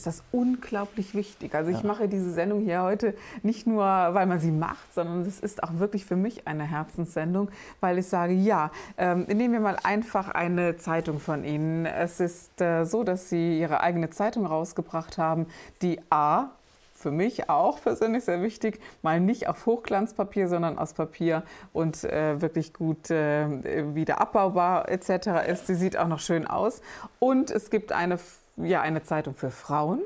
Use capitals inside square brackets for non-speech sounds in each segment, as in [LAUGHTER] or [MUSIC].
Ist das unglaublich wichtig. Also ich ja. mache diese Sendung hier heute nicht nur, weil man sie macht, sondern es ist auch wirklich für mich eine Herzenssendung, weil ich sage, ja, ähm, nehmen wir mal einfach eine Zeitung von Ihnen. Es ist äh, so, dass Sie Ihre eigene Zeitung rausgebracht haben, die A für mich auch persönlich sehr wichtig, mal nicht auf Hochglanzpapier, sondern aus Papier und äh, wirklich gut äh, wieder abbaubar etc. ist. Sie sieht auch noch schön aus. Und es gibt eine ja eine Zeitung für Frauen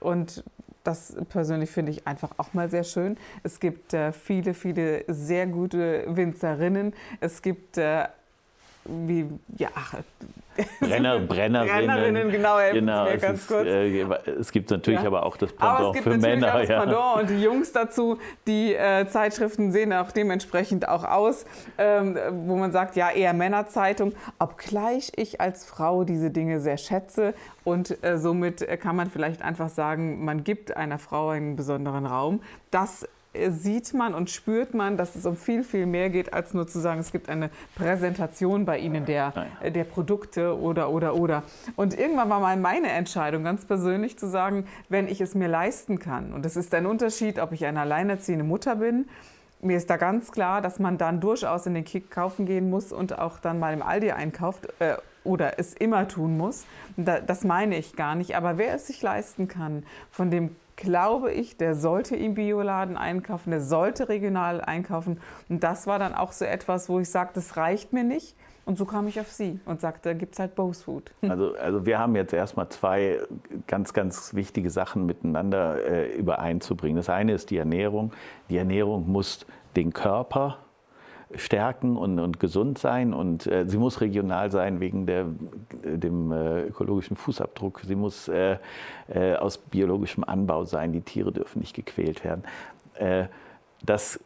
und das persönlich finde ich einfach auch mal sehr schön. Es gibt äh, viele, viele sehr gute Winzerinnen. Es gibt äh, wie, ja, ach, Brenner, [LAUGHS] Brennerinnen. Brennerinnen, genau, genau mir ganz ist, kurz. Äh, es gibt natürlich ja. aber auch das Pendant es für Männer. Auch das ja. Pendant und die Jungs dazu. Die äh, Zeitschriften sehen auch dementsprechend auch aus, ähm, wo man sagt, ja, eher Männerzeitung. Obgleich ich als Frau diese Dinge sehr schätze und äh, somit kann man vielleicht einfach sagen, man gibt einer Frau einen besonderen Raum. Das sieht man und spürt man, dass es um viel, viel mehr geht, als nur zu sagen, es gibt eine Präsentation bei Ihnen der, der Produkte oder, oder, oder. Und irgendwann war mal meine Entscheidung, ganz persönlich zu sagen, wenn ich es mir leisten kann, und es ist ein Unterschied, ob ich eine alleinerziehende Mutter bin, mir ist da ganz klar, dass man dann durchaus in den Kick kaufen gehen muss und auch dann mal im Aldi einkauft äh, oder es immer tun muss. das meine ich gar nicht. Aber wer es sich leisten kann, von dem glaube ich, der sollte im Bioladen einkaufen, der sollte regional einkaufen. Und das war dann auch so etwas, wo ich sagte, das reicht mir nicht. Und so kam ich auf Sie und sagte, gibt es halt Bose Food. [LAUGHS] Also, also wir haben jetzt erstmal zwei ganz, ganz wichtige Sachen miteinander äh, übereinzubringen. Das eine ist die Ernährung. Die Ernährung muss den Körper stärken und, und gesund sein. Und äh, sie muss regional sein wegen der, dem äh, ökologischen Fußabdruck. Sie muss äh, äh aus biologischem Anbau sein. Die Tiere dürfen nicht gequält werden. Äh, das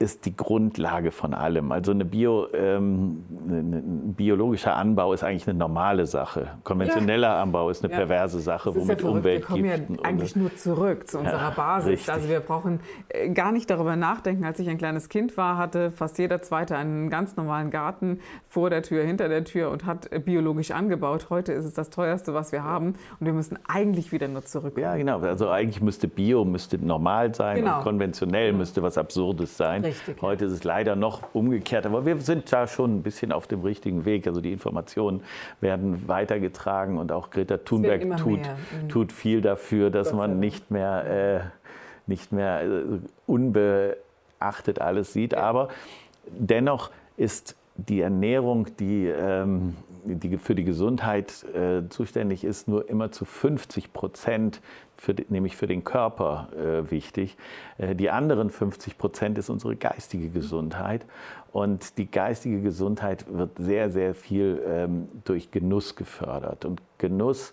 ist die Grundlage von allem. Also eine Bio, ähm, ein biologischer Anbau ist eigentlich eine normale Sache. Konventioneller ja. Anbau ist eine ja. perverse Sache, womit ja Umweltgiften... Wir kommen ja eigentlich nur zurück zu unserer Basis. Richtig. Also wir brauchen äh, gar nicht darüber nachdenken. Als ich ein kleines Kind war, hatte fast jeder Zweite einen ganz normalen Garten vor der Tür, hinter der Tür und hat äh, biologisch angebaut. Heute ist es das teuerste, was wir haben und wir müssen eigentlich wieder nur zurück. Ja, genau. Also eigentlich müsste Bio müsste normal sein genau. und konventionell genau. müsste was Absurdes sein. Richtig, Heute ist es leider noch umgekehrt, aber wir sind da schon ein bisschen auf dem richtigen Weg. Also die Informationen werden weitergetragen und auch Greta Thunberg tut, mhm. tut viel dafür, dass man nicht mehr, äh, nicht mehr äh, unbeachtet alles sieht. Aber dennoch ist die Ernährung, die, ähm, die für die Gesundheit äh, zuständig ist, nur immer zu 50 Prozent für, nämlich für den Körper äh, wichtig. Äh, die anderen 50 Prozent ist unsere geistige Gesundheit. Und die geistige Gesundheit wird sehr, sehr viel ähm, durch Genuss gefördert. Und Genuss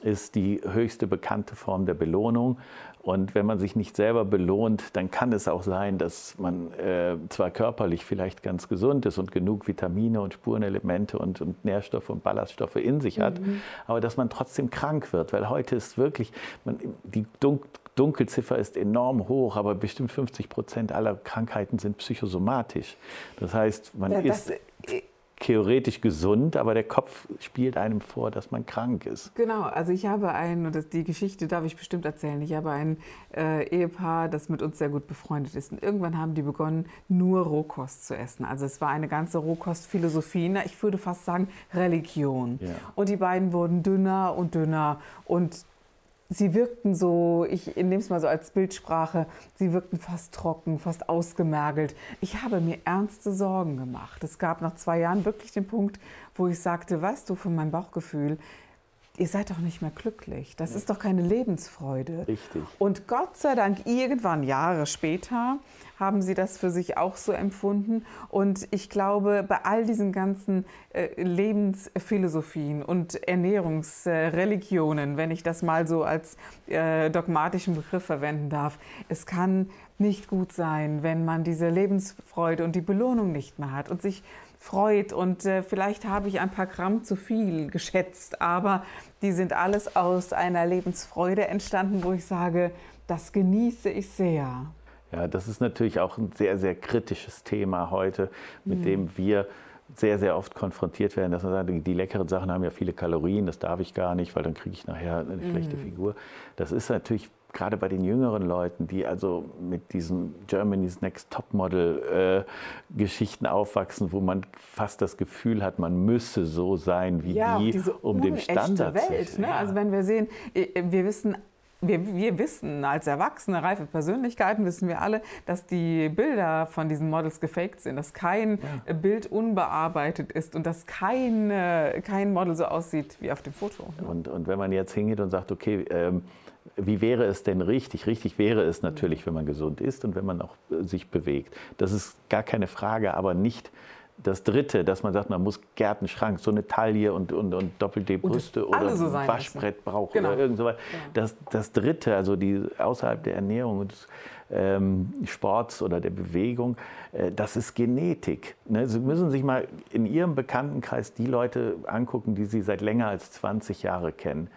ist die höchste bekannte Form der Belohnung. Und wenn man sich nicht selber belohnt, dann kann es auch sein, dass man äh, zwar körperlich vielleicht ganz gesund ist und genug Vitamine und Spurenelemente und, und Nährstoffe und Ballaststoffe in sich hat, mhm. aber dass man trotzdem krank wird. Weil heute ist wirklich, man, die Dunkelziffer ist enorm hoch, aber bestimmt 50 Prozent aller Krankheiten sind psychosomatisch. Das heißt, man ja, ist theoretisch gesund, aber der Kopf spielt einem vor, dass man krank ist. Genau, also ich habe ein, und die Geschichte darf ich bestimmt erzählen, ich habe ein äh, Ehepaar, das mit uns sehr gut befreundet ist. Und irgendwann haben die begonnen, nur Rohkost zu essen. Also es war eine ganze Rohkostphilosophie, ich würde fast sagen Religion. Ja. Und die beiden wurden dünner und dünner und sie wirkten so, ich nehme es mal so als Bildsprache, sie wirkten fast trocken, fast ausgemergelt. Ich habe mir ernste Sorgen gemacht. Es gab nach zwei Jahren wirklich den Punkt, wo ich sagte, weißt du, von meinem Bauchgefühl, ihr seid doch nicht mehr glücklich. Das ist doch keine Lebensfreude. Richtig. Und Gott sei Dank, irgendwann Jahre später, haben sie das für sich auch so empfunden. Und ich glaube, bei all diesen ganzen äh, Lebensphilosophien und Ernährungsreligionen, äh, wenn ich das mal so als äh, dogmatischen Begriff verwenden darf, es kann nicht gut sein, wenn man diese Lebensfreude und die Belohnung nicht mehr hat und sich freut. Und äh, vielleicht habe ich ein paar Gramm zu viel geschätzt, aber die sind alles aus einer Lebensfreude entstanden, wo ich sage, das genieße ich sehr. Ja, das ist natürlich auch ein sehr, sehr kritisches Thema heute, mit mhm. dem wir sehr, sehr oft konfrontiert werden, dass man sagt, die leckeren Sachen haben ja viele Kalorien, das darf ich gar nicht, weil dann kriege ich nachher eine mhm. schlechte Figur. Das ist natürlich gerade bei den jüngeren Leuten, die also mit diesen Germany's Next Topmodel äh, Geschichten aufwachsen, wo man fast das Gefühl hat, man müsse so sein wie ja, die, um dem Standard Welt, zu ne? ja. Also wenn wir sehen, äh, wir wissen wir, wir, wissen als erwachsene, reife Persönlichkeiten, wissen wir alle, dass die Bilder von diesen Models gefaked sind, dass kein ja. Bild unbearbeitet ist und dass kein, kein Model so aussieht wie auf dem Foto. Und, und wenn man jetzt hingeht und sagt, okay, ähm, wie wäre es denn richtig? Richtig wäre es natürlich, wenn man gesund ist und wenn man auch äh, sich bewegt. Das ist gar keine Frage, aber nicht das Dritte, dass man sagt, man muss Gärtenschrank, so eine Taille und, und, und doppelte Brüste oder so ein Waschbrett brauchen genau. oder irgend sowas. Ja. Das, das Dritte, also die außerhalb der Ernährung und des ähm, Sports oder der Bewegung, äh, das ist Genetik. Ne? Sie müssen sich mal in Ihrem Bekanntenkreis die Leute angucken, die Sie seit länger als 20 Jahren kennen.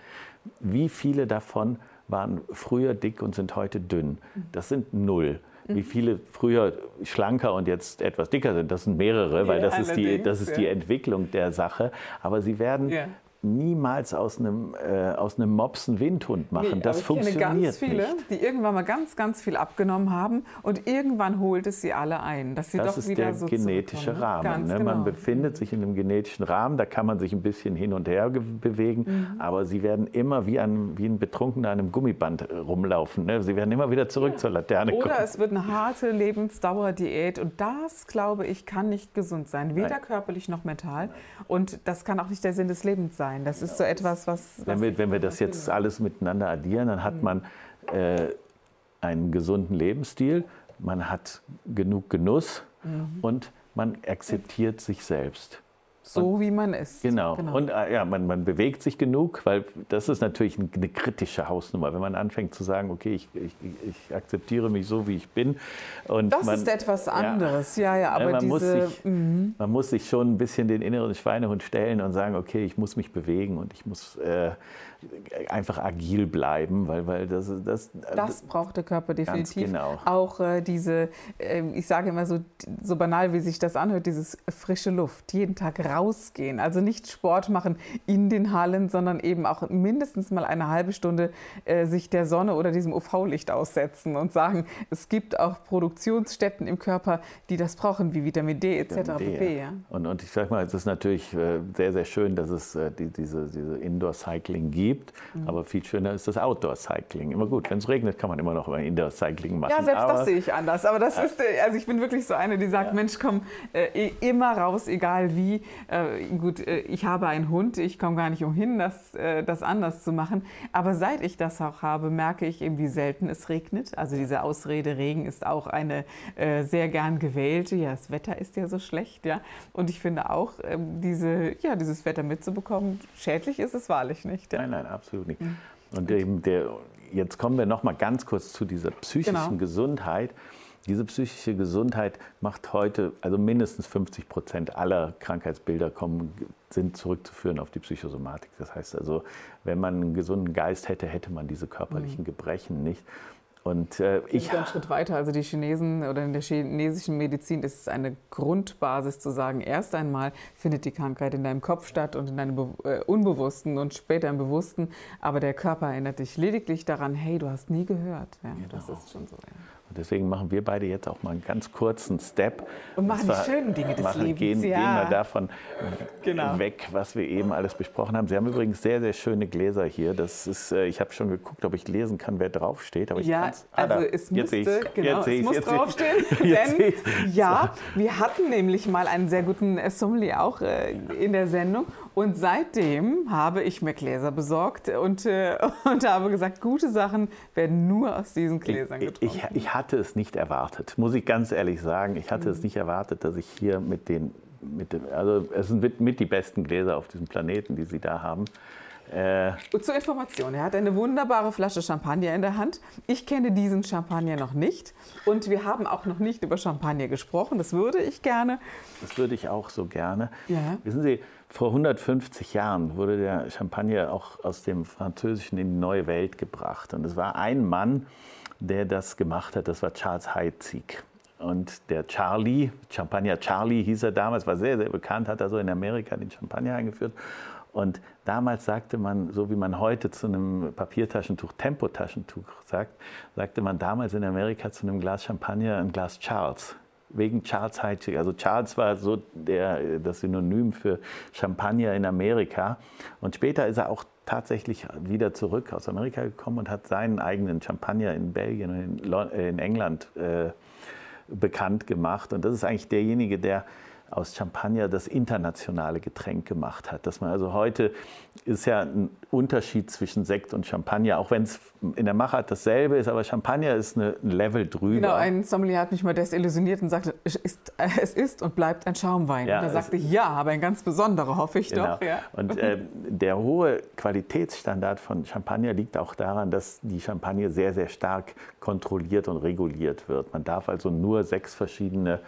Wie viele davon waren früher dick und sind heute dünn. Das sind null. Wie mhm. viele früher schlanker und jetzt etwas dicker sind, das sind mehrere, weil das ist, die, das ist die Entwicklung der Sache. Aber sie werden niemals aus einem, äh, aus einem Mops einen Windhund machen. Nee, das funktioniert ich kenne ganz viele, nicht. die irgendwann mal ganz, ganz viel abgenommen haben und irgendwann holt es sie alle ein, dass sie das doch ist wieder der so genetische Rahmen. Ne? Genau. Man befindet sich in einem genetischen Rahmen, da kann man sich ein bisschen hin und her bewegen, mhm. aber sie werden immer wie ein, wie ein Betrunkener an einem Gummiband äh, rumlaufen. Ne? Sie werden immer wieder zurück ja. zur Laterne kommen. Oder es wird eine harte Lebensdauerdiät und das, glaube ich, kann nicht gesund sein, weder Nein. körperlich noch mental. Und das kann auch nicht der Sinn des Lebens sein sein. Das ist so etwas, was. was wenn, wir, wenn wir das jetzt alles miteinander addieren, dann hat mhm. man äh, einen gesunden Lebensstil, man hat genug Genuss mhm. und man akzeptiert sich selbst. So und, wie man ist. Genau. genau. Und äh, ja, man, man bewegt sich genug, weil das ist natürlich eine kritische Hausnummer, wenn man anfängt zu sagen, okay, ich, ich, ich akzeptiere mich so, wie ich bin. Und das man, ist etwas anderes, ja, ja, ja aber man, diese, muss sich, mhm. man muss sich schon ein bisschen den inneren Schweinehund stellen und sagen, okay, ich muss mich bewegen und ich muss äh, einfach agil bleiben, weil, weil das, das, das braucht der Körper definitiv. Genau. Auch äh, diese, äh, ich sage immer so, so banal, wie sich das anhört, dieses frische Luft, jeden Tag rausgehen, also nicht Sport machen in den Hallen, sondern eben auch mindestens mal eine halbe Stunde äh, sich der Sonne oder diesem UV-Licht aussetzen und sagen, es gibt auch Produktionsstätten im Körper, die das brauchen, wie Vitamin D etc. Pp, ja. und, und ich sage mal, es ist natürlich äh, sehr, sehr schön, dass es äh, die, diese, diese Indoor-Cycling gibt gibt. Mhm. Aber viel schöner ist das Outdoor-Cycling. Immer gut, wenn es regnet, kann man immer noch Indoor-Cycling machen. Ja, selbst aber, das sehe ich anders. Aber das ist, äh, also ich bin wirklich so eine, die sagt, ja. Mensch, komm äh, immer raus, egal wie. Äh, gut, äh, ich habe einen Hund, ich komme gar nicht umhin, das, äh, das anders zu machen. Aber seit ich das auch habe, merke ich eben, wie selten es regnet. Also diese Ausrede, Regen ist auch eine äh, sehr gern gewählte. Ja, das Wetter ist ja so schlecht, ja. Und ich finde auch, ähm, diese, ja, dieses Wetter mitzubekommen, schädlich ist es wahrlich nicht. Ja. Nein, nein absolut nicht. Mhm. Und eben der, jetzt kommen wir noch mal ganz kurz zu dieser psychischen genau. Gesundheit. Diese psychische Gesundheit macht heute, also mindestens 50 Prozent aller Krankheitsbilder kommen, sind zurückzuführen auf die Psychosomatik. Das heißt also, wenn man einen gesunden Geist hätte, hätte man diese körperlichen mhm. Gebrechen nicht. Und äh, ich. einen Schritt weiter. Also die Chinesen oder in der chinesischen Medizin ist es eine Grundbasis zu sagen, erst einmal findet die Krankheit in deinem Kopf statt und in deinem äh, Unbewussten und später im Bewussten. Aber der Körper erinnert dich lediglich daran, hey, du hast nie gehört. Ja, genau. Das ist schon so. Ja. Und deswegen machen wir beide jetzt auch mal einen ganz kurzen Step. Und machen zwar, die schönen Dinge des machen, Lebens. Gehen, ja. gehen wir davon genau. weg, was wir eben alles besprochen haben. Sie haben übrigens sehr, sehr schöne Gläser hier. Das ist, äh, ich habe schon geguckt, ob ich lesen kann, wer draufsteht. Aber ich ja, ah, also es müsste, jetzt genau, jetzt es muss jetzt draufstehen. [LAUGHS] denn ja, wir hatten nämlich mal einen sehr guten Sommelier auch äh, in der Sendung. Und seitdem habe ich mir Gläser besorgt und, äh, [LAUGHS] und habe gesagt, gute Sachen werden nur aus diesen Gläsern getrunken. Ich, ich, ich hatte es nicht erwartet, muss ich ganz ehrlich sagen. Ich hatte mhm. es nicht erwartet, dass ich hier mit den, mit den also es sind mit, mit die besten Gläser auf diesem Planeten, die Sie da haben. Äh Zur Information, er hat eine wunderbare Flasche Champagner in der Hand. Ich kenne diesen Champagner noch nicht und wir haben auch noch nicht über Champagner gesprochen. Das würde ich gerne. Das würde ich auch so gerne. Ja. Wissen Sie, vor 150 Jahren wurde der Champagner auch aus dem Französischen in die neue Welt gebracht. Und es war ein Mann, der das gemacht hat, das war Charles Heitzig. Und der Charlie, Champagner Charlie hieß er damals, war sehr, sehr bekannt, hat also in Amerika den Champagner eingeführt. Und damals sagte man, so wie man heute zu einem Papiertaschentuch Tempotaschentuch sagt, sagte man damals in Amerika zu einem Glas Champagner ein Glas Charles wegen Charles Heidsieck. Also Charles war so der, das Synonym für Champagner in Amerika. Und später ist er auch tatsächlich wieder zurück aus Amerika gekommen und hat seinen eigenen Champagner in Belgien und in, England äh, bekannt gemacht. Und das ist eigentlich derjenige, der aus Champagner das internationale Getränk gemacht hat. Dass man also heute ist ja ein Unterschied zwischen Sekt und Champagner, auch wenn es in der Machart dasselbe ist, aber Champagner ist eine, ein Level drüber. Genau, ein Sommelier hat mich mal desillusioniert und sagte, es ist, es ist und bleibt ein Schaumwein. Ja, und da sagte ich, ja, aber ein ganz besonderer, hoffe ich genau. doch. Ja. Und äh, der hohe Qualitätsstandard von Champagner liegt auch daran, dass die Champagner sehr, sehr stark kontrolliert und reguliert wird. Man darf also nur sechs verschiedene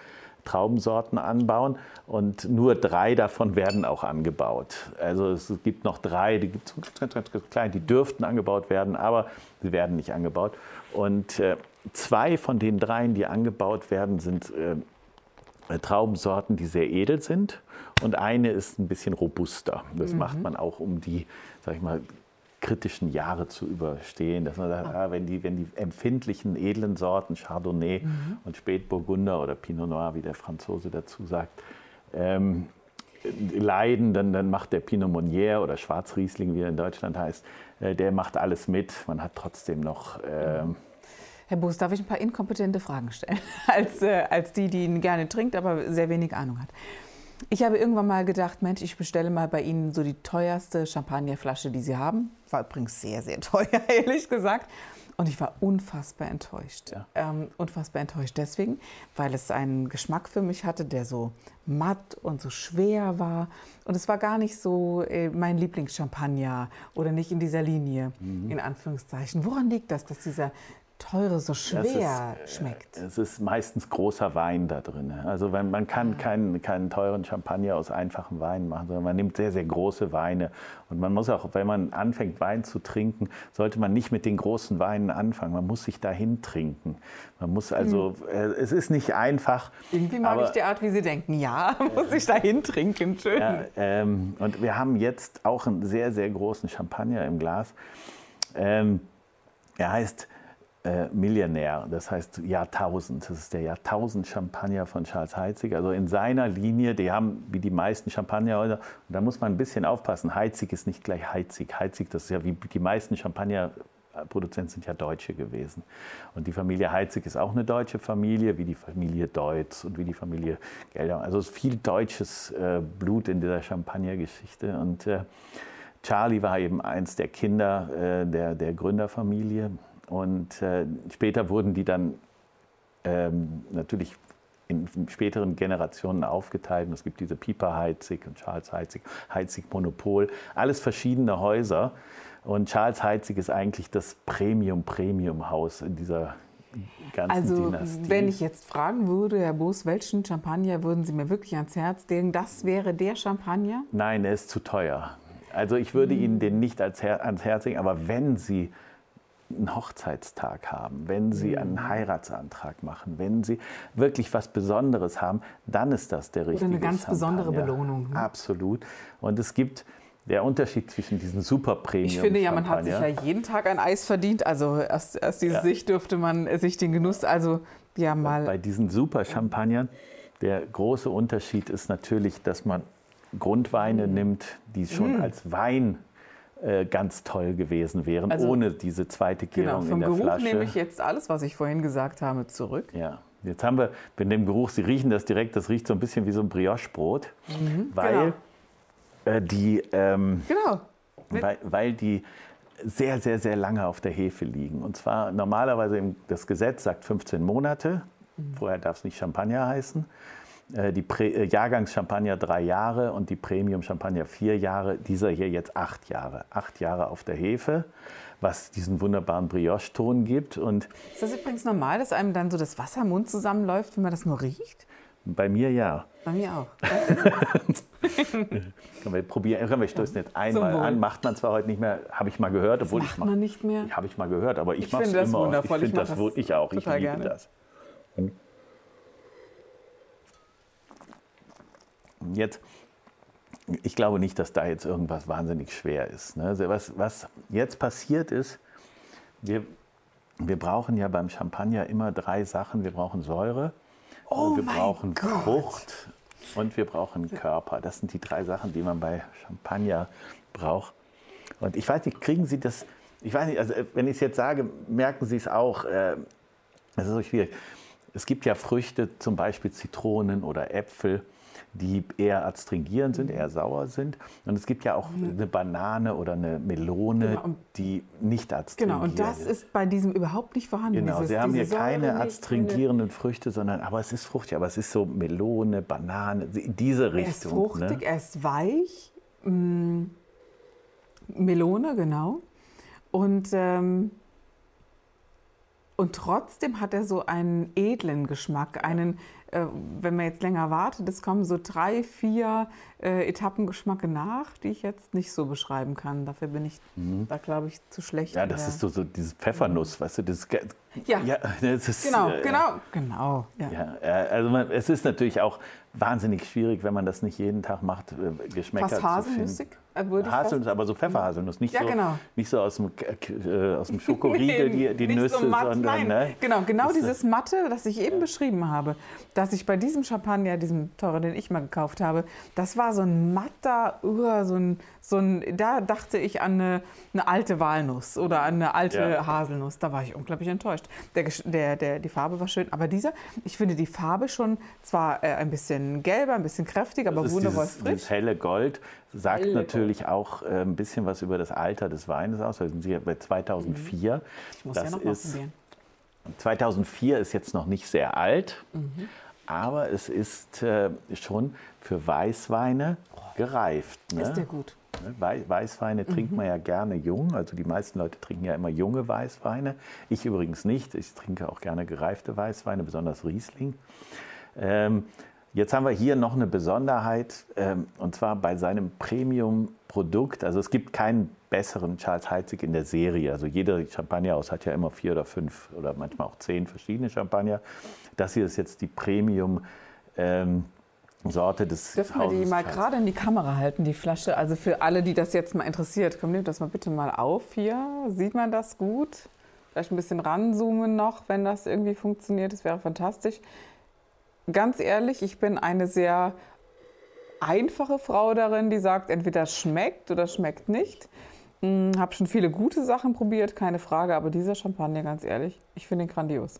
Traubensorten anbauen und nur drei davon werden auch angebaut. Also es gibt noch drei, die gibt es ganz, ganz, ganz klein, die dürften angebaut werden, aber sie werden nicht angebaut. Und äh, zwei von den dreien, die angebaut werden, sind äh, Traubensorten, die sehr edel sind und eine ist ein bisschen robuster. Das mhm. macht man auch, um die, sag ich mal, kritischen Jahre zu überstehen. Dass man sagt, ah, wenn, die, wenn die empfindlichen, edlen Sorten, Chardonnay mhm. und Spätburgunder oder Pinot Noir, wie der Franzose dazu sagt, ähm, leiden, dann, dann macht der Pinot Meunier oder Schwarzriesling, wie er in Deutschland heißt, äh, der macht alles mit. Man hat trotzdem noch... Ähm, Herr Buß, darf ich ein paar inkompetente Fragen stellen? [LAUGHS] Als, äh, als die, die ihn gerne trinkt, aber sehr wenig Ahnung hat. Ich habe irgendwann mal gedacht, Mensch, ich bestelle mal bei Ihnen so die teuerste Champagnerflasche, die Sie haben. War übrigens sehr, sehr [LAUGHS] teuer, ehrlich gesagt. Und ich war unfassbar enttäuscht. Ja. Ähm, unfassbar enttäuscht deswegen, weil es einen Geschmack für mich hatte, der so matt und so schwer war. Und es war gar nicht so äh, mein Lieblingschampagner oder nicht in dieser Linie, mhm. in Anführungszeichen. Woran liegt das, dass dieser teure so schwer ist, schmeckt. Es ist meistens großer Wein da drin. Also wenn, man kann ja. keinen, keinen teuren Champagner aus einfachen Weinen machen, sondern man nimmt sehr, sehr große Weine. Und man muss auch, wenn man anfängt, Wein zu trinken, sollte man nicht mit den großen Weinen anfangen. Man muss sich dahin trinken. Man muss also, mhm. äh, es ist nicht einfach. Irgendwie mag aber, ich die Art, wie Sie denken. [LAUGHS] Ja, muss ich dahin trinken. Schön. Ja, ähm, und wir haben jetzt auch einen sehr, sehr großen Champagner im Glas. Ähm, er heißt äh, Millionär, das heißt Jahrtausend. Das ist der Jahrtausend-Champagner von Charles Heitzig. Also in seiner Linie, die haben wie die meisten Champagnerhäuser, da muss man ein bisschen aufpassen, Heitzig ist nicht gleich Heizig. Heizig, das ist ja wie die meisten Champagnerproduzenten sind ja Deutsche gewesen. Und die Familie Heitzig ist auch eine deutsche Familie, wie die Familie Deutz und wie die Familie Gelder. Also es ist viel deutsches äh, Blut in dieser Champagnergeschichte. Und äh, Charlie war eben eins der Kinder der, der Gründerfamilie. Und äh, später wurden die dann ähm, natürlich in späteren Generationen aufgeteilt. Und es gibt diese Pieper Heizig und Charles Heizig, Heizig Monopol, alles verschiedene Häuser. Und Charles Heizig ist eigentlich das Premium-Premium-Haus in dieser ganzen also, Dynastie. wenn ich jetzt fragen würde, Herr Boos, welchen Champagner würden Sie mir wirklich ans Herz legen? Das wäre der Champagner? Nein, er ist zu teuer. Also ich würde hm. Ihnen den nicht ans Herz legen, aber wenn Sie einen Hochzeitstag haben, wenn Sie einen mhm. Heiratsantrag machen, wenn Sie wirklich was Besonderes haben, dann ist das der richtige Oder eine ganz Champagner. besondere Belohnung. Ne? Absolut. Und es gibt der Unterschied zwischen diesen super Premium. Ich finde ja, man hat sich ja jeden Tag ein Eis verdient. Also erst, erst diese ja. Sicht dürfte man sich den Genuss, also ja mal. Bei diesen super Champagnern, der große Unterschied ist natürlich, dass man Grundweine mm. nimmt, die schon mm. als Wein ganz toll gewesen wären, also, ohne diese zweite Gärung genau, in der Geruch Flasche. nehme ich jetzt alles, was ich vorhin gesagt habe, zurück. Ja. Jetzt haben wir mit dem Geruch, Sie riechen das direkt, das riecht so ein bisschen wie so ein Brioche-Brot, mhm, weil genau. äh, die, ähm, genau. weil, weil die sehr, sehr, sehr lange auf der Hefe liegen. Und zwar normalerweise, das Gesetz sagt 15 Monate, mhm. vorher darf es nicht Champagner heißen. Äh, die Prä äh, Jahrgangschampagner drei Jahre und die Premium-Champagner vier Jahre. Dieser hier jetzt acht Jahre. Acht Jahre auf der Hefe, was diesen wunderbaren Brioche-Ton gibt. Und ist das übrigens normal, dass einem dann so das Wasser im Mund zusammenläuft, wenn man das nur riecht? Bei mir ja. Bei mir auch. [LAUGHS] [LAUGHS] können wir probieren, können wir stoßen jetzt einmal so an. Macht man zwar heute nicht mehr, habe ich mal gehört. Obwohl das macht ich man nicht mehr. Habe ich mal gehört, aber ich, ich mache es immer. Wundervoll. Ich finde das, das ich auch. Ich liebe gerne. das. Und Jetzt, ich glaube nicht, dass da jetzt irgendwas wahnsinnig schwer ist. Ne? Also was, was jetzt passiert ist, wir, wir brauchen ja beim Champagner immer drei Sachen. Wir brauchen Säure, oh wir brauchen Gott. Frucht und wir brauchen Körper. Das sind die drei Sachen, die man bei Champagner braucht. Und ich weiß nicht, kriegen Sie das, ich weiß nicht, also wenn ich es jetzt sage, merken Sie es auch, äh, das ist so schwierig. Es gibt ja Früchte, zum Beispiel Zitronen oder Äpfel, die eher adstringierend sind, eher sauer sind. Und es gibt ja auch mhm. eine Banane oder eine Melone, genau. die nicht adstringieren. Genau, und das ist bei diesem überhaupt nicht vorhanden. Genau, dieses, Sie haben hier keine adstringierenden Früchte, sondern, aber es ist fruchtig, aber es ist so Melone, Banane, in diese Richtung. Er ist fruchtig, ne? er ist weich. Mm, Melone, genau. Und ähm, und trotzdem hat er so einen edlen Geschmack, einen, äh, wenn man jetzt länger wartet, es kommen so drei, vier äh, Etappengeschmacke nach, die ich jetzt nicht so beschreiben kann. Dafür bin ich mhm. da, glaube ich, zu schlecht. Ja, das ist so, so dieses Pfeffernuss, weißt du, das, ja, ja das ist, genau, äh, genau, genau. Ja. ja äh, also man, es ist natürlich auch wahnsinnig schwierig, wenn man das nicht jeden Tag macht, äh, Geschmäcker Fast haselnüssig, äh, würde Haselnuss, aber so Pfefferhaselnuss, nicht, ja, so, genau. nicht so aus dem, äh, aus dem Schokoriegel die, die Nüsse, so matt, sondern... Ne? Genau, genau dieses Matte, das ich eben beschrieben habe, dass ich bei diesem Champagner, diesem teuren, den ich mal gekauft habe, das war so ein matter, so ein, so ein, da dachte ich an eine, eine alte Walnuss oder an eine alte ja. Haselnuss. Da war ich unglaublich enttäuscht. Der, der, der, die Farbe war schön, aber dieser, ich finde die Farbe schon zwar äh, ein bisschen gelber, ein bisschen kräftiger, aber dieses, frisch. Das helle Gold sagt helle natürlich Gold. auch äh, ein bisschen was über das Alter des Weines aus. Wir sind hier bei 2004. Mhm. Ich muss das ja noch ist, probieren. 2004 ist jetzt noch nicht sehr alt. Mhm. Aber es ist äh, schon für Weißweine gereift. Ne? Ist der gut? Ne, Weißweine mhm. trinkt man ja gerne jung. Also die meisten Leute trinken ja immer junge Weißweine. Ich übrigens nicht. Ich trinke auch gerne gereifte Weißweine, besonders Riesling. Ähm, jetzt haben wir hier noch eine Besonderheit, ähm, und zwar bei seinem Premium-Produkt. Also es gibt keinen besseren Charles Heitzig in der Serie. Also jeder Champagnerhaus hat ja immer vier oder fünf oder manchmal auch zehn verschiedene Champagner. Das hier ist jetzt die Premium. Ähm, Sorte des Dürfen wir die mal gerade in die Kamera halten, die Flasche? Also für alle, die das jetzt mal interessiert, komm, nehmt das mal bitte mal auf hier. Sieht man das gut? Vielleicht ein bisschen ranzoomen noch, wenn das irgendwie funktioniert. Das wäre fantastisch. Ganz ehrlich, ich bin eine sehr einfache Frau darin, die sagt, entweder schmeckt oder schmeckt nicht. Hm, habe schon viele gute Sachen probiert, keine Frage, aber dieser Champagner, ganz ehrlich, ich finde ihn grandios.